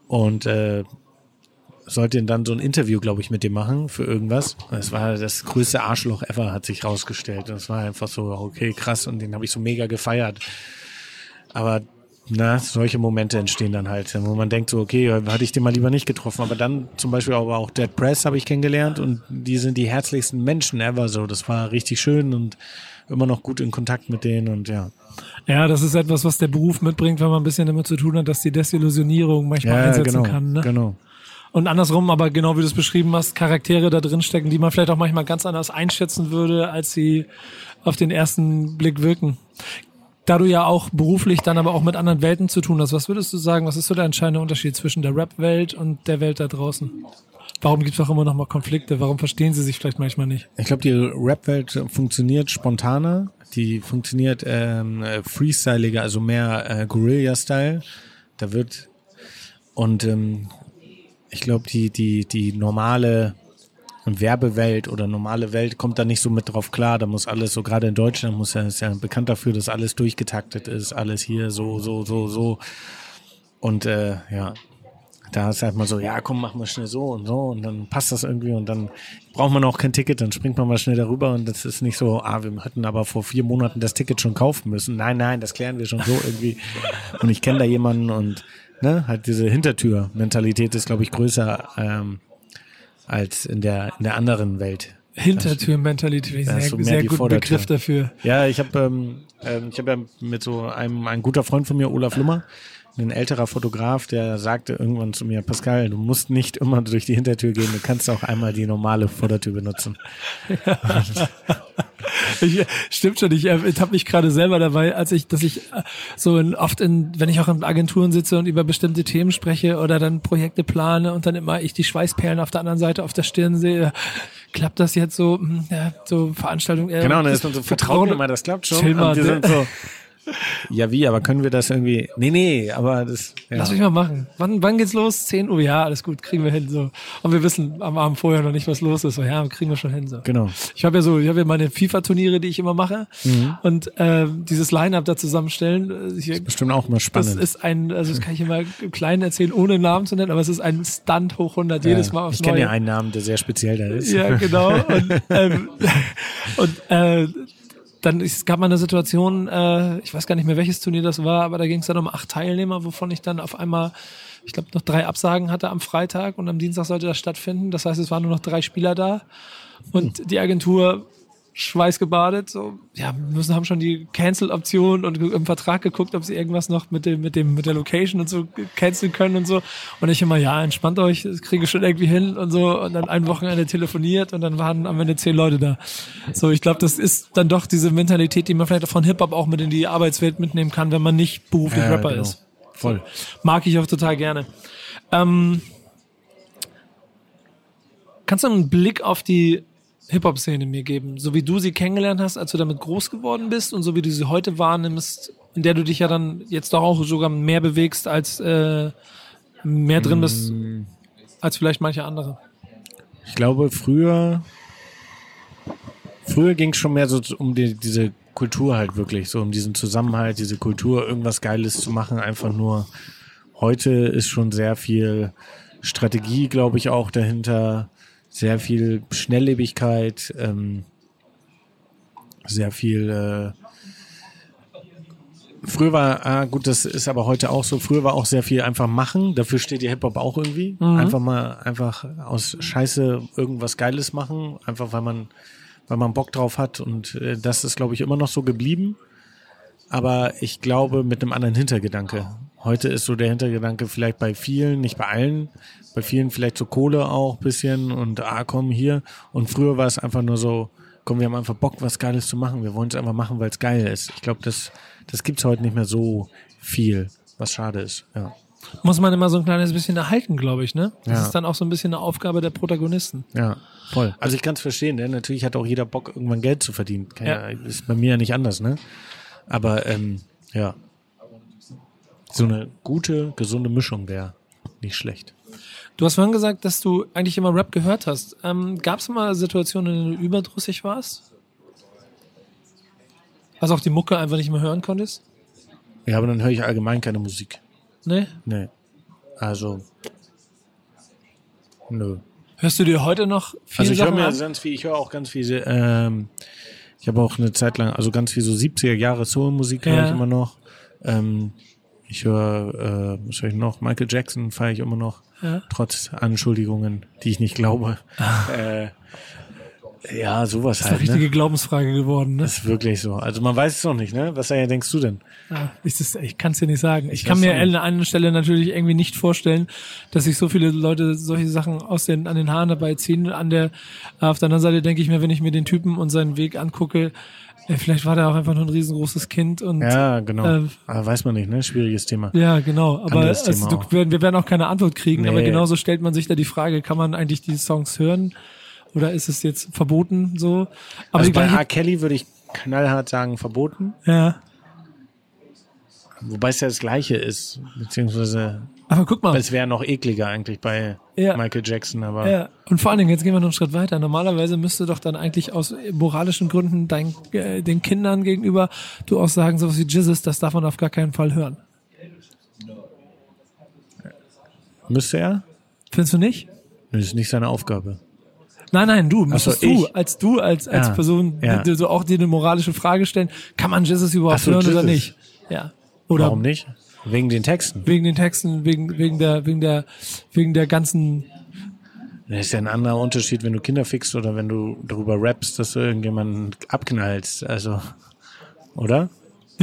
und äh, sollte dann so ein Interview, glaube ich, mit dem machen für irgendwas. Das war das größte Arschloch ever, hat sich rausgestellt. Das war einfach so, okay, krass, und den habe ich so mega gefeiert. Aber na, solche Momente entstehen dann halt, wo man denkt so, okay, hatte ich den mal lieber nicht getroffen. Aber dann zum Beispiel aber auch Dead Press habe ich kennengelernt und die sind die herzlichsten Menschen ever so. Das war richtig schön und immer noch gut in Kontakt mit denen und ja. Ja, das ist etwas, was der Beruf mitbringt, wenn man ein bisschen damit zu tun hat, dass die Desillusionierung manchmal Ja, einsetzen genau, kann. Ne? genau. Und andersrum, aber genau wie du es beschrieben hast, Charaktere da drin stecken, die man vielleicht auch manchmal ganz anders einschätzen würde, als sie auf den ersten Blick wirken. Da du ja auch beruflich dann aber auch mit anderen Welten zu tun hast, was würdest du sagen, was ist so der entscheidende Unterschied zwischen der Rap-Welt und der Welt da draußen? Warum gibt es auch immer noch mal Konflikte? Warum verstehen sie sich vielleicht manchmal nicht? Ich glaube, die Rap-Welt funktioniert spontaner, die funktioniert ähm, äh, freestyliger, also mehr äh, Guerilla-Style. Da wird und ähm, ich glaube, die die die normale Werbewelt oder normale Welt kommt da nicht so mit drauf klar. Da muss alles so gerade in Deutschland muss ja ist ja bekannt dafür, dass alles durchgetaktet ist, alles hier so so so so und äh, ja Da ist halt mal so, ja, komm, mach mal schnell so und so und dann passt das irgendwie und dann braucht man auch kein Ticket, dann springt man mal schnell darüber und das ist nicht so, ah, wir hätten aber vor vier Monaten das Ticket schon kaufen müssen. Nein, nein, das klären wir schon so irgendwie. Und ich kenne da jemanden und ne, halt diese Hintertür-Mentalität ist, glaube ich, größer ähm, als in der in der anderen Welt. Hintertür-Mentalität, sehr, so sehr guter. Begriff dafür. Ja, ich habe ähm, ähm, ich habe ja mit so einem ein guter Freund von mir, Olaf Lummer, ein älterer Fotograf, der sagte irgendwann zu mir, Pascal, du musst nicht immer durch die Hintertür gehen, du kannst auch einmal die normale Vordertür benutzen. (laughs) (laughs) Ich, stimmt schon, ich habe mich gerade selber dabei, als ich, dass ich äh, so in, oft in, wenn ich auch in Agenturen sitze und über bestimmte Themen spreche oder dann Projekte plane und dann immer ich die Schweißperlen auf der anderen Seite auf der Stirn sehe, klappt das jetzt so, hm, ja, so Veranstaltung. äh, Genau, und dann ist man so vertraut immer, das klappt schon. Chill mal, und wir ne? sind so, ja wie, aber können wir das irgendwie, nee, nee, aber das, ja. Lass mich mal machen. Wann, wann geht's los? 10 Uhr, ja, alles gut, kriegen wir hin. So. Und wir wissen am Abend vorher noch nicht, was los ist. So, ja, kriegen wir schon hin. So. Genau. Ich habe ja so, ich habe ja meine FIFA-Turniere, die ich immer mache. Mhm. Und äh, dieses Line-Up da zusammenstellen, äh, ich, Bestimmt auch mal das spannend. ist ein, also das kann ich immer klein erzählen, ohne Namen zu nennen, aber es ist ein Stunt hoch 100 jedes Mal aufs ich kenne ja einen Namen, der sehr speziell da ist. Ja, genau. Und, ähm, (laughs) (laughs) und äh, dann es gab mal eine Situation, äh, ich weiß gar nicht mehr, welches Turnier das war, aber da ging es dann um acht Teilnehmer, wovon ich dann auf einmal, ich glaube, noch drei Absagen hatte am Freitag und am Dienstag sollte das stattfinden. Das heißt, es waren nur noch drei Spieler da und die Agentur schweißgebadet, so, ja, müssen haben schon die Cancel-Option und im Vertrag geguckt, ob sie irgendwas noch mit dem, mit dem, mit der Location und so canceln können und so. Und ich immer, ja, entspannt euch, das kriege ich schon irgendwie hin und so. Und dann ein Wochenende telefoniert und dann waren am Ende zehn Leute da. So, ich glaube, das ist dann doch diese Mentalität, die man vielleicht von Hip-Hop auch mit in die Arbeitswelt mitnehmen kann, wenn man nicht beruflich Ja, Rapper genau. ist. Voll. Mag ich auch total gerne. Ähm, kannst du einen Blick auf die Hip-Hop-Szene mir geben, so wie du sie kennengelernt hast, als du damit groß geworden bist und so wie du sie heute wahrnimmst, in der du dich ja dann jetzt doch auch sogar mehr bewegst, als äh, mehr drin bist, als vielleicht manche andere. Ich glaube, früher, früher ging es schon mehr so um die, diese Kultur halt wirklich, so um diesen Zusammenhalt, diese Kultur, irgendwas Geiles zu machen, einfach nur. Heute ist schon sehr viel Strategie, glaube ich, auch dahinter, sehr viel Schnelllebigkeit, ähm, sehr viel. Äh, früher war, ah, gut, das ist aber heute auch so. Früher war auch sehr viel einfach machen. Dafür steht die Hip Hop auch irgendwie. Einfach mal, einfach aus Scheiße irgendwas Geiles machen, einfach weil man, weil man Bock drauf hat. Und äh, das ist, glaube ich, immer noch so geblieben. Aber ich glaube mit einem anderen Hintergedanke. Heute ist so der Hintergedanke vielleicht bei vielen, nicht bei allen, bei vielen vielleicht so Kohle auch bisschen und ah komm hier. Und früher war es einfach nur so, komm, wir haben einfach Bock, was Geiles zu machen. Wir wollen es einfach machen, weil es geil ist. Ich glaube, das, das gibt's heute nicht mehr so viel, was schade ist. Ja, Muss man immer so ein kleines bisschen erhalten, glaube ich, ne? Das Ja. ist dann auch so ein bisschen eine Aufgabe der Protagonisten. ja, voll. Also ich kann es verstehen, ne? Natürlich hat auch jeder Bock, irgendwann Geld zu verdienen. Ja. Ja. ist bei mir ja nicht anders, ne? Aber ähm, ja, so eine gute, gesunde Mischung wäre nicht schlecht. Du hast vorhin gesagt, dass du eigentlich immer Rap gehört hast. Ähm, Gab es mal Situationen, in denen du überdrüssig warst? Also auch die Mucke einfach nicht mehr hören konntest? Ja, aber dann höre ich allgemein keine Musik. Ne? Nee. Also, nö. Hörst du dir heute noch viel Also ich höre mir an? ganz viel, ich höre auch ganz viel, ähm, ich habe auch eine Zeit lang, also ganz viel so 70er Jahre Soul-Musik höre Ja. ich immer noch. Ähm, ich höre, äh, was höre ich noch? Michael Jackson feiere ich immer noch. Ja. Trotz Anschuldigungen, die ich nicht glaube. äh, ja, sowas Das ist eine halt. richtige Ne? Glaubensfrage geworden, ne? Das ist wirklich so. Also man weiß es noch nicht, ne? Was äh, denkst du denn? Ja, ich ich kann es dir nicht sagen. Ich, Ich kann mir an einer Stelle natürlich irgendwie nicht vorstellen, dass sich so viele Leute solche Sachen aus den, an den Haaren dabei ziehen. An der, auf der anderen Seite denke ich mir, wenn ich mir den Typen und seinen Weg angucke, äh, vielleicht war der auch einfach nur ein riesengroßes Kind und Ja, genau. Ähm, Aber weiß man nicht, ne? Schwieriges Thema. Ja, genau. Aber also, du, wir werden auch keine Antwort kriegen, Nee. aber genauso stellt man sich da die Frage, kann man eigentlich die Songs hören? Oder ist es jetzt verboten so? Aber Also bei R. Kelly würde ich knallhart sagen, verboten. ja. Wobei es ja das Gleiche ist. Beziehungsweise Aber guck mal. es wäre noch ekliger eigentlich bei Ja. Michael Jackson, aber Ja, und vor allen Dingen, jetzt gehen wir noch einen Schritt weiter. Normalerweise müsste doch dann eigentlich aus moralischen Gründen dein, äh, den Kindern gegenüber du auch sagen, sowas wie Jesus, das darf man auf gar keinen Fall hören. Müsste er? Findest du nicht? Das ist nicht seine Aufgabe. Nein, nein, du, müsstest so, du, als du, als, als Ja, Person, ja. so auch dir eine moralische Frage stellen, kann man Jesus überhaupt so, hören oder Jesus. nicht? Ja. Oder Warum nicht? Wegen den Texten. wegen den Texten, wegen, wegen der, wegen der, wegen der ganzen, Das ist ja ein anderer Unterschied, wenn du Kinder fickst oder wenn du darüber rappst, dass du irgendjemanden abknallst. Also, oder?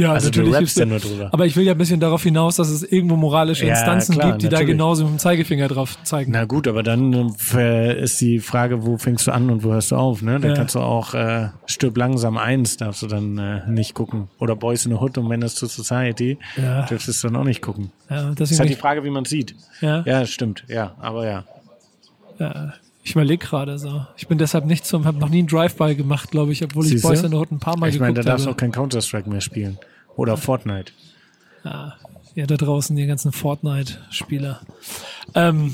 Ja, Also du natürlich. rappst hilft- ja nur drüber. Aber ich will ja ein bisschen darauf hinaus, dass es irgendwo moralische Ja, Instanzen klar, gibt, die da natürlich. genauso mit dem Zeigefinger drauf zeigen. Na gut, aber dann äh, ist die Frage, wo fängst du an und wo hörst du auf, ne? Dann Ja. kannst du auch äh, Stirb langsam eins darfst du dann äh, nicht gucken. Oder Boys in the Hood und Menace to Society Ja. dürftest du dann auch nicht gucken. Ja, Das ist halt die Frage, wie man sieht. ja, Ja, stimmt, ja, aber ja. ja, ich überlege gerade so. Ich bin deshalb nicht zum, habe noch nie einen Drive-By gemacht, glaube ich, obwohl ich Siehste? Boys in the Hood ein paar Mal Ich meine, da darfst du habe. auch kein Counter-Strike mehr spielen. Oder Fortnite. Ja, da draußen die ganzen Fortnite-Spieler. Ähm,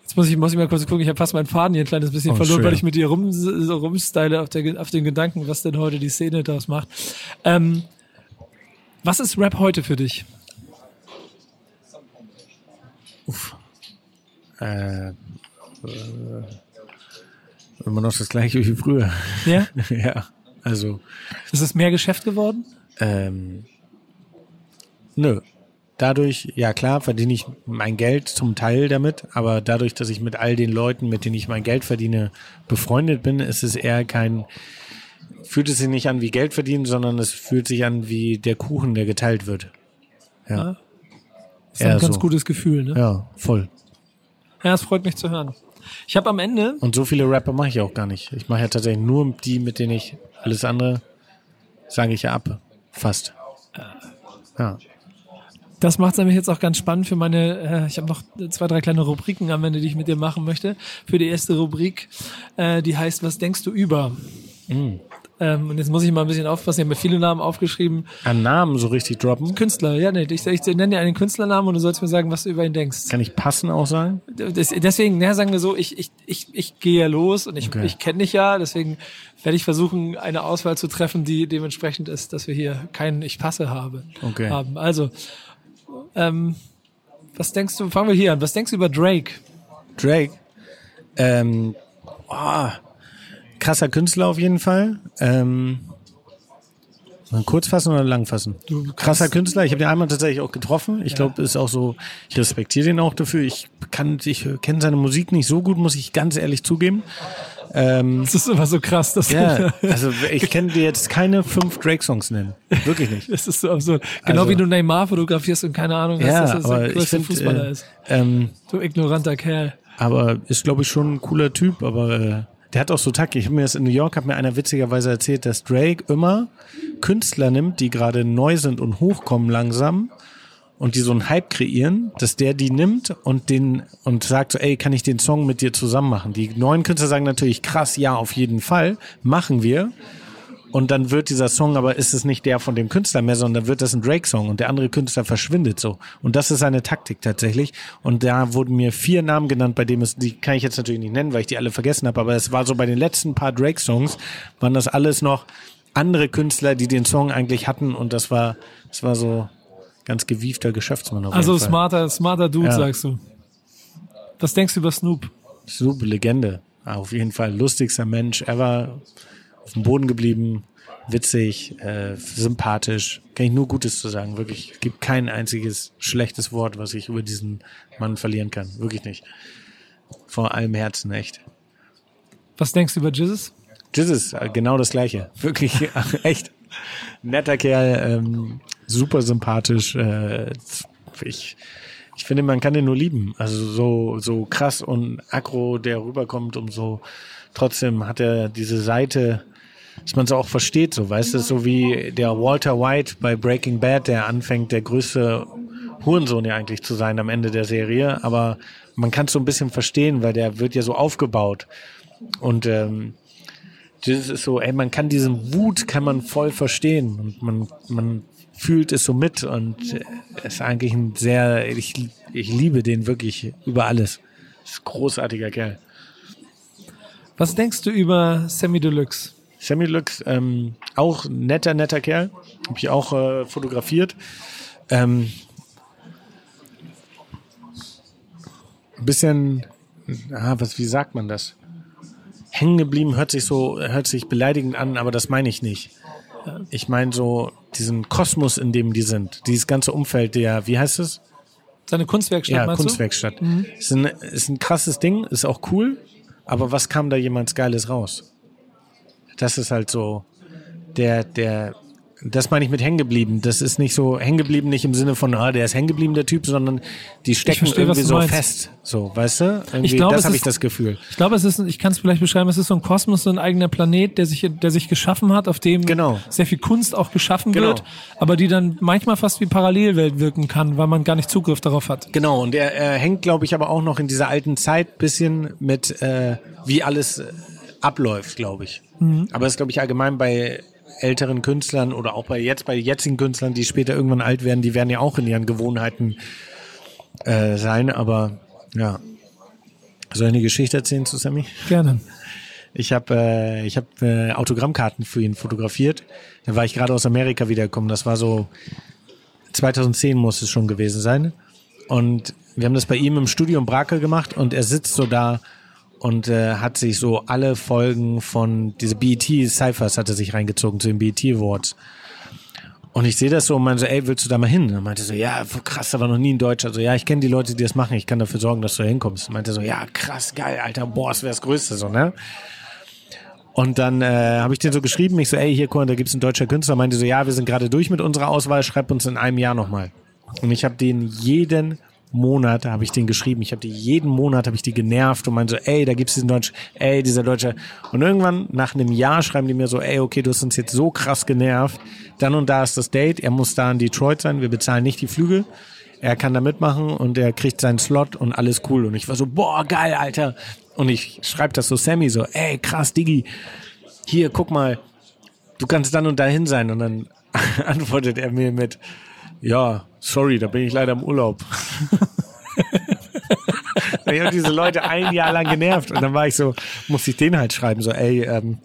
jetzt muss ich, muss ich mal kurz gucken, ich habe fast meinen Faden hier ein kleines bisschen Oh, verloren, schön. weil ich mit dir rum, so rumstyle auf, der, auf den Gedanken, was denn heute die Szene daraus macht. Ähm, was ist Rap heute für dich? Äh, äh, immer noch das gleiche wie früher. Ja? (laughs) ja, also, Ist es mehr Geschäft geworden? ähm, nö. Dadurch, ja klar, verdiene ich mein Geld zum Teil damit, aber dadurch, dass ich mit all den Leuten, mit denen ich mein Geld verdiene, befreundet bin, ist es eher kein, fühlt es sich nicht an wie Geld verdienen, sondern es fühlt sich an wie der Kuchen, der geteilt wird. Ja, Ist ein ganz so. gutes Gefühl, ne? ja, voll. Ja, es freut mich zu hören. Ich habe am Ende, Und so viele Rapper mache ich auch gar nicht. Ich mache ja tatsächlich nur die, mit denen ich alles andere sage ich ja ab. Fast. Ja. das macht es nämlich jetzt auch ganz spannend für meine, äh, ich habe noch zwei, drei kleine Rubriken am Ende, die ich mit dir machen möchte. Für die erste Rubrik, äh, die heißt, was denkst du über? Ähm, und jetzt muss ich mal ein bisschen aufpassen, ich habe mir viele Namen aufgeschrieben. An Namen so richtig droppen. Künstler, ja, nee, ich, ich nenne dir einen Künstlernamen und du sollst mir sagen, was du über ihn denkst. Kann ich passen auch sagen? Das, deswegen, naja, sagen wir so, ich, ich, ich, ich gehe ja los und ich, Okay. ich kenne dich ja, deswegen werde ich versuchen, eine Auswahl zu treffen, die dementsprechend ist, dass wir hier keinen Ich passe habe, Okay. haben. Also, ähm, was denkst du, fangen wir hier an, was denkst du über Drake? Drake. Ähm, oh, krasser Künstler auf jeden Fall. Ähm, kurz fassen oder lang fassen? Krasser Künstler. Ich habe den einmal tatsächlich auch getroffen. Ich glaube, ist auch so. Ich respektiere den auch dafür. Ich kann, ich kenne seine Musik nicht so gut, muss ich ganz ehrlich zugeben. Das ist immer so krass, dass Ja, also ich kann dir jetzt keine fünf Drake-Songs nennen. Wirklich nicht. (laughs) das ist so absurd. Genau Also- wie du Neymar fotografierst und keine Ahnung hast, Ja, dass das aber der größte finde, Fußballer äh, ist. ähm, Du ignoranter Kerl. aber ist glaube ich schon ein cooler Typ, aber äh, der hat auch so Tack. Ich habe mir das in New York, hat mir einer witzigerweise erzählt, dass Drake immer Künstler nimmt, die gerade neu sind und hochkommen langsam und die so einen Hype kreieren, dass der die nimmt und den und sagt so, ey, kann ich den Song mit dir zusammen machen? Die neuen Künstler sagen natürlich krass, ja, auf jeden Fall, machen wir. Und dann wird dieser Song, aber ist es nicht der von dem Künstler mehr, sondern wird das ein Drake-Song und der andere Künstler verschwindet so. Und das ist seine Taktik tatsächlich. Und da wurden mir vier Namen genannt, bei dem es, die kann ich jetzt natürlich nicht nennen, weil ich die alle vergessen habe, aber es war so bei den letzten paar Drake-Songs, waren das alles noch andere Künstler, die den Song eigentlich hatten und das war, das war so ganz gewiefter Geschäftsmann Also smarter, smarter Dude, Ja. sagst du. Was denkst du über Snoop? Super Legende. Auf jeden Fall lustigster Mensch ever. Auf dem Boden geblieben, witzig, äh, sympathisch. Kann ich nur Gutes zu sagen. Wirklich. Es gibt kein einziges schlechtes Wort, was ich über diesen Mann verlieren kann. Wirklich nicht. Vor allem Herzen, echt. Was denkst du über Jesus? Jesus, äh, genau das Gleiche. (laughs) Wirklich, echt. Netter Kerl, ähm, super sympathisch. Äh, ich, ich finde, man kann den nur lieben. Also so, so krass und aggro, der rüberkommt, umso trotzdem hat er diese Seite, dass man es auch versteht, so, weißt du, so wie der Walter White bei Breaking Bad, der anfängt, der größte Hurensohn ja eigentlich zu sein am Ende der Serie, aber man kann es so ein bisschen verstehen, weil der wird ja so aufgebaut. Und ähm, das ist so, ey, man kann diesen Wut kann man voll verstehen und man, man fühlt es so mit und es ist eigentlich ein sehr, ich, ich liebe den wirklich über alles. Ist ein großartiger Kerl. Was denkst du über Sammy Deluxe? Sammy Lux, ähm, auch netter, netter Kerl. Hab ich auch äh, fotografiert. Ähm, bisschen, ah, was, wie sagt man das? Hängen geblieben hört sich so, hört sich beleidigend an, aber das meine ich nicht. Ich meine so diesen Kosmos, in dem die sind, dieses ganze Umfeld der, wie heißt es? Seine Kunstwerkstatt, Ja, Kunstwerkstatt. Ist, ein, ist ein krasses Ding, ist auch cool, aber was kam da jemals Geiles raus? Das ist halt so der, der, das meine ich mit hängen geblieben. Das ist nicht so hängen geblieben, nicht im Sinne von, ah, der ist hängen geblieben, der Typ, sondern die stecken verstehe, irgendwie so meinst. fest. So, weißt du? Irgendwie, Ich glaube, das habe ich das Gefühl. Ich glaube, es ist, ich kann es vielleicht beschreiben, es ist so ein Kosmos, so ein eigener Planet, der sich, der sich geschaffen hat, auf dem Genau. sehr viel Kunst auch geschaffen Genau. wird, aber die dann manchmal fast wie Parallelwelt wirken kann, weil man gar nicht Zugriff darauf hat. Genau, und er, er hängt, glaube ich, aber auch noch in dieser alten Zeit bisschen mit, äh, wie alles abläuft, glaube ich. Aber das ist, glaube ich, allgemein bei älteren Künstlern oder auch bei jetzt bei jetzigen Künstlern, die später irgendwann alt werden, die werden ja auch in ihren Gewohnheiten äh, sein. Aber ja, soll ich eine Geschichte erzählen zu Sammy? Gerne. Ich habe äh, ich hab, äh, Autogrammkarten für ihn fotografiert. Da war ich gerade aus Amerika wiedergekommen. Das war so 2010 muss es schon gewesen sein. Und wir haben das bei ihm im Studio in Brake gemacht und er sitzt so da und äh, hat sich so alle Folgen von diese BET Cyphers hat er sich reingezogen zu den BET Awards. Und ich sehe das so und meinte so, ey, willst du da mal hin? Und meinte so, ja, krass, da war noch nie ein Deutscher. So, ja, ich kenne die Leute, die das machen, ich kann dafür sorgen, dass du da hinkommst. Und meinte so, ja, krass, geil, Alter, boah, das wäre das Größte, so, ne? Und dann äh, habe ich den so geschrieben, ich so, ey, hier, guck mal, da gibt's einen deutscher Künstler. Meinte so, ja, wir sind gerade durch mit unserer Auswahl, schreib uns in einem Jahr nochmal. Und ich habe den jeden Monat habe ich den geschrieben. Ich habe die jeden Monat habe ich die genervt und meinte so, ey, da gibt's diesen Deutsch, ey, dieser Deutsche. Und irgendwann nach einem Jahr schreiben die mir so, ey, okay, du hast uns jetzt so krass genervt. Dann und da ist das Date. Er muss da in Detroit sein. Wir bezahlen nicht die Flügel. Er kann da mitmachen und er kriegt seinen Slot und alles cool. Und ich war so, boah, geil, Alter. Und ich schreibe das so Sammy so, ey, krass, Diggi. Hier, guck mal, du kannst dann und dahin sein. Und dann (laughs) antwortet er mir mit, ja, sorry, da bin ich leider im Urlaub. (laughs) ich habe diese Leute ein Jahr lang genervt und dann war ich so, musste ich denen halt schreiben, so, ey, ähm,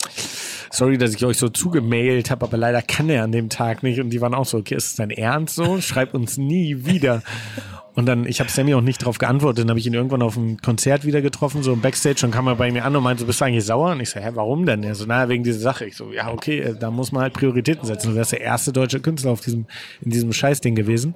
sorry, dass ich euch so zugemailt habe, aber leider kann er an dem Tag nicht. Und die waren auch so, okay, ist es dein Ernst so? Schreib uns nie wieder. Und dann, ich habe Sammy auch nicht darauf geantwortet, dann habe ich ihn irgendwann auf einem Konzert wieder getroffen, so im Backstage, und kam er bei mir an und meinte, so, bist du eigentlich sauer? Und ich so, hä, warum denn? Er so, naja, wegen dieser Sache. Ich so, ja, okay, äh, da muss man halt Prioritäten setzen. Du wärst der erste deutsche Künstler auf diesem, in diesem Scheißding gewesen.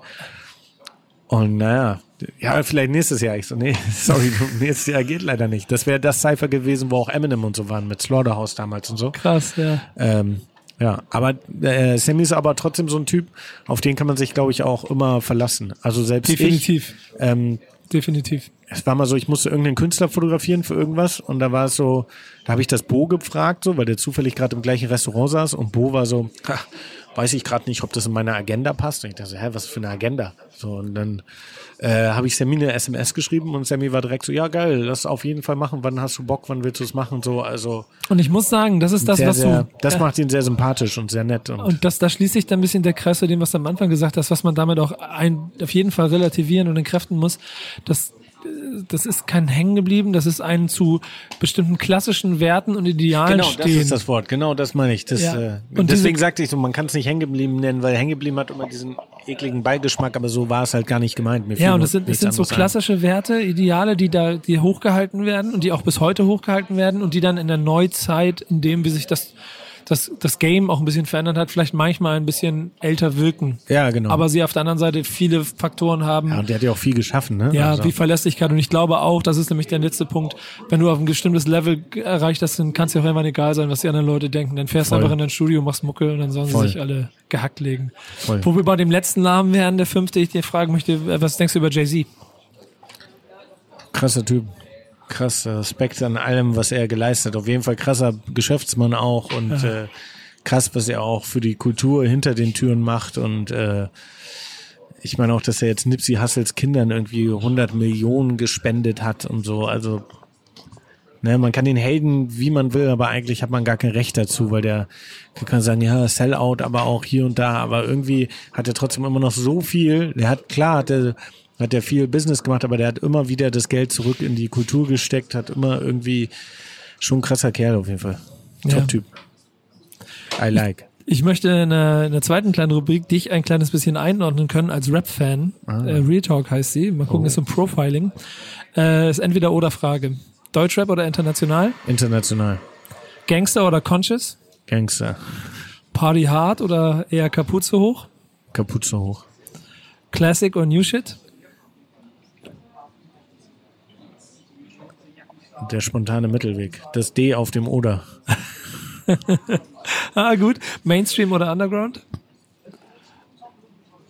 Und naja, ja, vielleicht nächstes Jahr. Ich so, nee, (laughs) sorry, nächstes Jahr geht leider nicht. Das wäre das Cypher gewesen, wo auch Eminem und so waren, mit Slaughterhouse damals und so. Krass, ja. Ähm, ja, aber äh, Sammy ist aber trotzdem so ein Typ, auf den kann man sich, glaube ich, auch immer verlassen. Also selbst Definitiv. ich. Ähm, Definitiv. es war mal so, ich musste irgendeinen Künstler fotografieren für irgendwas und da war es so, da habe ich das Bo gefragt, so, weil der zufällig gerade im gleichen Restaurant saß und Bo war so, ha, weiß ich gerade nicht, ob das in meine Agenda passt. Und ich dachte, so, hä, was für eine Agenda? So, und dann äh, habe ich Sammy eine SMS geschrieben und Sammy war direkt so, ja geil, lass auf jeden Fall machen, wann hast du Bock, wann willst du es machen? So, also Und ich muss sagen, das ist das, sehr, was sehr, du. das ja. macht ihn sehr sympathisch und sehr nett. Und, Und das, da schließt sich dann ein bisschen der Kreis zu dem, was du am Anfang gesagt hast, was man damit auch ein, auf jeden Fall relativieren und entkräften muss. Das, das ist kein Hängen geblieben, das ist ein zu bestimmten klassischen Werten und Idealen Genau, das stehen. ist das Wort. Genau, das meine ich. Das, Ja. äh, Und deswegen diese- sagte ich so, man kann es nicht hängen geblieben nennen, weil hängen geblieben hat immer diesen ekligen Beigeschmack, aber so war es halt gar nicht gemeint. Mir Ja, und das sind, das sind so anderes ein. klassische Werte, Ideale, die da, die hochgehalten werden und die auch bis heute hochgehalten werden und die dann in der Neuzeit, in dem wie sich das, das, das Game auch ein bisschen verändert hat, vielleicht manchmal ein bisschen älter wirken. Ja, genau. Aber sie auf der anderen Seite viele Faktoren haben. ja, und der hat ja auch viel geschaffen, ne? Ja, Also, wie Verlässlichkeit. Und ich glaube auch, das ist nämlich der letzte Punkt, wenn du auf ein bestimmtes Level erreicht hast, dann kann es dir auch irgendwann egal sein, was die anderen Leute denken. Dann fährst du einfach in dein Studio, machst Mucke und dann sollen Voll. sie sich alle gehackt legen. Voll. Wo wir bei dem letzten Namen wären, der fünfte, ich dir fragen möchte, was denkst du über Jay-Z? krasser Typ. Krass, Respekt an allem, was er geleistet hat. Auf jeden Fall krasser Geschäftsmann auch und äh, krass, was er auch für die Kultur hinter den Türen macht und äh, ich meine auch, dass er jetzt Nipsey Hussles Kindern irgendwie 100 Millionen gespendet hat und so. Also Ne, man kann den Helden, wie man will, aber eigentlich hat man gar kein Recht dazu, weil der kann sagen, ja, Sellout, aber auch hier und da, aber irgendwie hat er trotzdem immer noch so viel. Der hat, klar, hat er, hat er viel Business gemacht, aber der hat immer wieder das Geld zurück in die Kultur gesteckt, hat immer irgendwie schon ein krasser Kerl auf jeden Fall. Ja. Top-Typ. I like. Ich möchte in einer, in einer zweiten kleinen Rubrik dich ein kleines bisschen einordnen können als Rap-Fan. Ah. Äh, Real Talk heißt sie. Mal gucken, Oh. ist so ein Profiling. Äh, ist entweder oder Frage. Deutschrap oder international? International. Gangster oder Conscious? Gangster. Party hard oder eher Kapuze hoch? Kapuze hoch. Classic oder New Shit? Der spontane Mittelweg. Das D auf dem Oder. (laughs) Ah, gut. Mainstream oder Underground?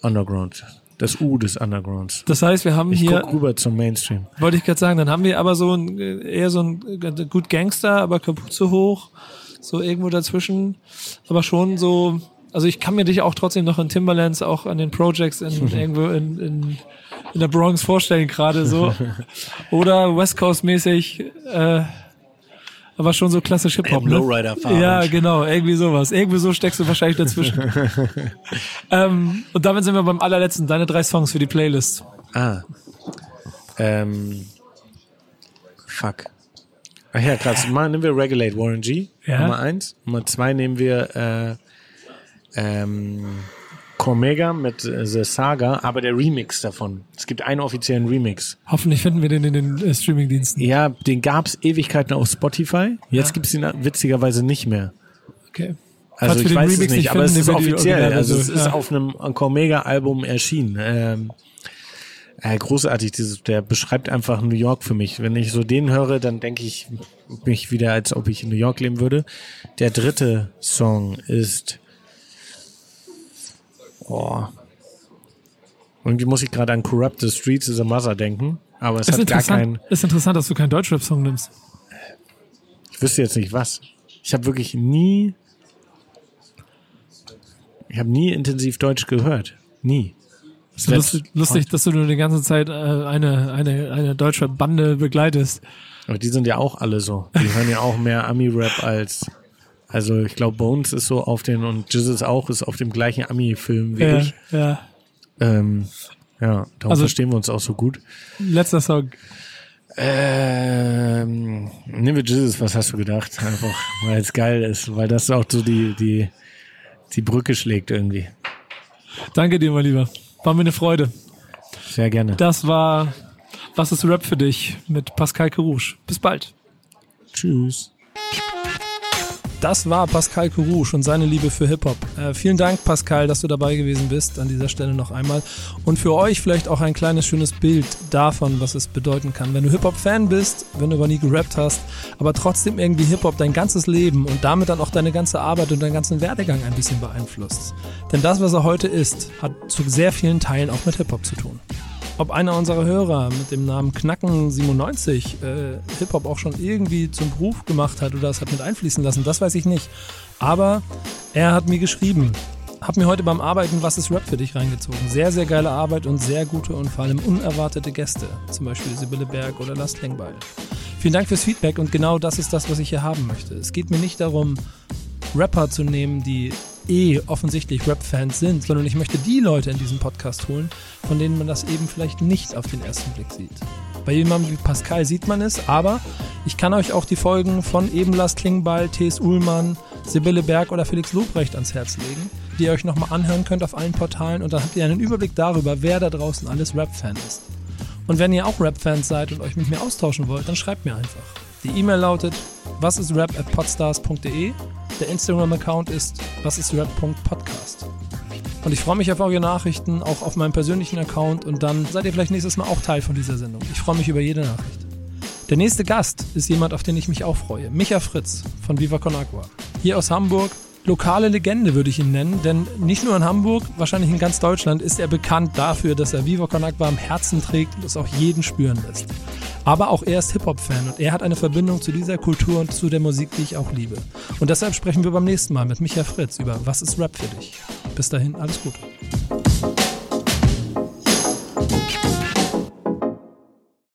Underground. Das U des Undergrounds. Das heißt, wir haben Ich hier, guck rüber zum Mainstream. wollte ich gerade sagen, dann haben wir aber so ein, eher so ein gut Gangster, aber Kapuze hoch, so irgendwo dazwischen, aber schon so, also ich kann mir dich auch trotzdem noch in Timberlands, auch an den Projects in, (laughs) irgendwo in, in, in der Bronx vorstellen gerade so. (laughs) Oder West Coast mäßig, äh, aber schon so klassisch Hip-Hop. Ne? Lowrider-Fahrrad. Ja, genau, irgendwie sowas. Irgendwie so steckst du wahrscheinlich dazwischen. (laughs) ähm, und damit sind wir beim allerletzten. Deine drei Songs für die Playlist. Ah. Ähm. Fuck. Ach ja, krass. Mal nehmen wir Regulate Warren G. Ja. Nummer eins. Nummer zwei nehmen wir äh, ähm, Cormega mit äh, The Saga, aber der Remix davon. Es gibt einen offiziellen Remix. Hoffentlich finden wir den in den äh, Streamingdiensten. Ja, den gab's Ewigkeiten auf Spotify. Jetzt gibt's ihn witzigerweise nicht mehr. Okay. Also Falls ich weiß es Remix nicht, nicht aber es finden, ist offiziell. Also es also, ist ja. auf einem Cormega-Album erschienen. Ähm, äh, großartig, dieses, der beschreibt einfach New York für mich. Wenn ich so den höre, dann denke ich mich wieder, als ob ich in New York leben würde. Der dritte Song ist oh, irgendwie muss ich gerade an Corrupt the Streets is a Mother denken, aber es Ist hat gar interessant, keinen, ist interessant, dass du keinen Deutschrap-Song nimmst. ich wüsste jetzt nicht was. Ich habe wirklich nie, ich habe nie intensiv Deutsch gehört. Nie. Ist lustig, lustig, dass du nur die ganze Zeit äh, eine, eine, eine Deutschrap-Bande begleitest. Aber die sind ja auch alle so. Die hören ja auch mehr Ami-Rap als, also ich glaube Bones ist so auf den und Jizzes auch ist auf dem gleichen Ami-Film wie Ja, ich. ja. Ähm, ja, darum Also- verstehen wir uns auch so gut. Letzter Song. Ähm, nehmen wir Jesus, was hast du gedacht? Einfach, weil es geil ist, weil das auch so die, die, die Brücke schlägt irgendwie. Danke dir, mein Lieber. War mir eine Freude. Sehr gerne. Das war Was ist Rap für dich mit Pascal Kerouche. Bis bald. Tschüss. Das war Pascal Kerouche und seine Liebe für Hip-Hop. Äh, vielen Dank, Pascal, dass du dabei gewesen bist, an dieser Stelle noch einmal. Und für euch vielleicht auch ein kleines schönes Bild davon, was es bedeuten kann. Wenn du Hip-Hop-Fan bist, wenn du aber nie gerappt hast, aber trotzdem irgendwie Hip-Hop dein ganzes Leben und damit dann auch deine ganze Arbeit und deinen ganzen Werdegang ein bisschen beeinflusst. Denn das, was er heute ist, hat zu sehr vielen Teilen auch mit Hip-Hop zu tun. Ob einer unserer Hörer mit dem Namen Knacken97 äh, Hip-Hop auch schon irgendwie zum Beruf gemacht hat oder es hat mit einfließen lassen, das weiß ich nicht. Aber er hat mir geschrieben, hab mir heute beim Arbeiten Was ist Rap für dich reingezogen. Sehr, sehr geile Arbeit und sehr gute und vor allem unerwartete Gäste. Zum Beispiel Sibylle Berg oder Lars Klingbeil. Vielen Dank fürs Feedback und genau das ist das, was ich hier haben möchte. Es geht mir nicht darum, Rapper zu nehmen, die eh offensichtlich Rap-Fans sind, sondern ich möchte die Leute in diesen Podcast holen, von denen man das eben vielleicht nicht auf den ersten Blick sieht. Bei jemandem wie Pascal sieht man es, aber ich kann euch auch die Folgen von eben Lars Klingbeil, T.S. Uhlmann, Sibylle Berg oder Felix Lobrecht ans Herz legen, die ihr euch nochmal anhören könnt auf allen Portalen und dann habt ihr einen Überblick darüber, wer da draußen alles Rap-Fan ist. Und wenn ihr auch Rap-Fans seid und euch mit mir austauschen wollt, dann schreibt mir einfach. Die E-Mail lautet wasisrap at podstars.de. Der Instagram-Account ist wasisrap.podcast. Und ich freue mich auf eure Nachrichten, auch auf meinem persönlichen Account und dann seid ihr vielleicht nächstes Mal auch Teil von dieser Sendung. Ich freue mich über jede Nachricht. Der nächste Gast ist jemand, auf den ich mich auch freue. Micha Fritz von Viva Con Agua. Hier aus Hamburg. Lokale Legende würde ich ihn nennen, denn nicht nur in Hamburg, wahrscheinlich in ganz Deutschland ist er bekannt dafür, dass er Viva Con Agua am Herzen trägt und es auch jeden spüren lässt. Aber auch er ist Hip-Hop-Fan und er hat eine Verbindung zu dieser Kultur und zu der Musik, die ich auch liebe. Und deshalb sprechen wir beim nächsten Mal mit Micha Fritz über Was ist Rap für dich? Bis dahin, alles Gute.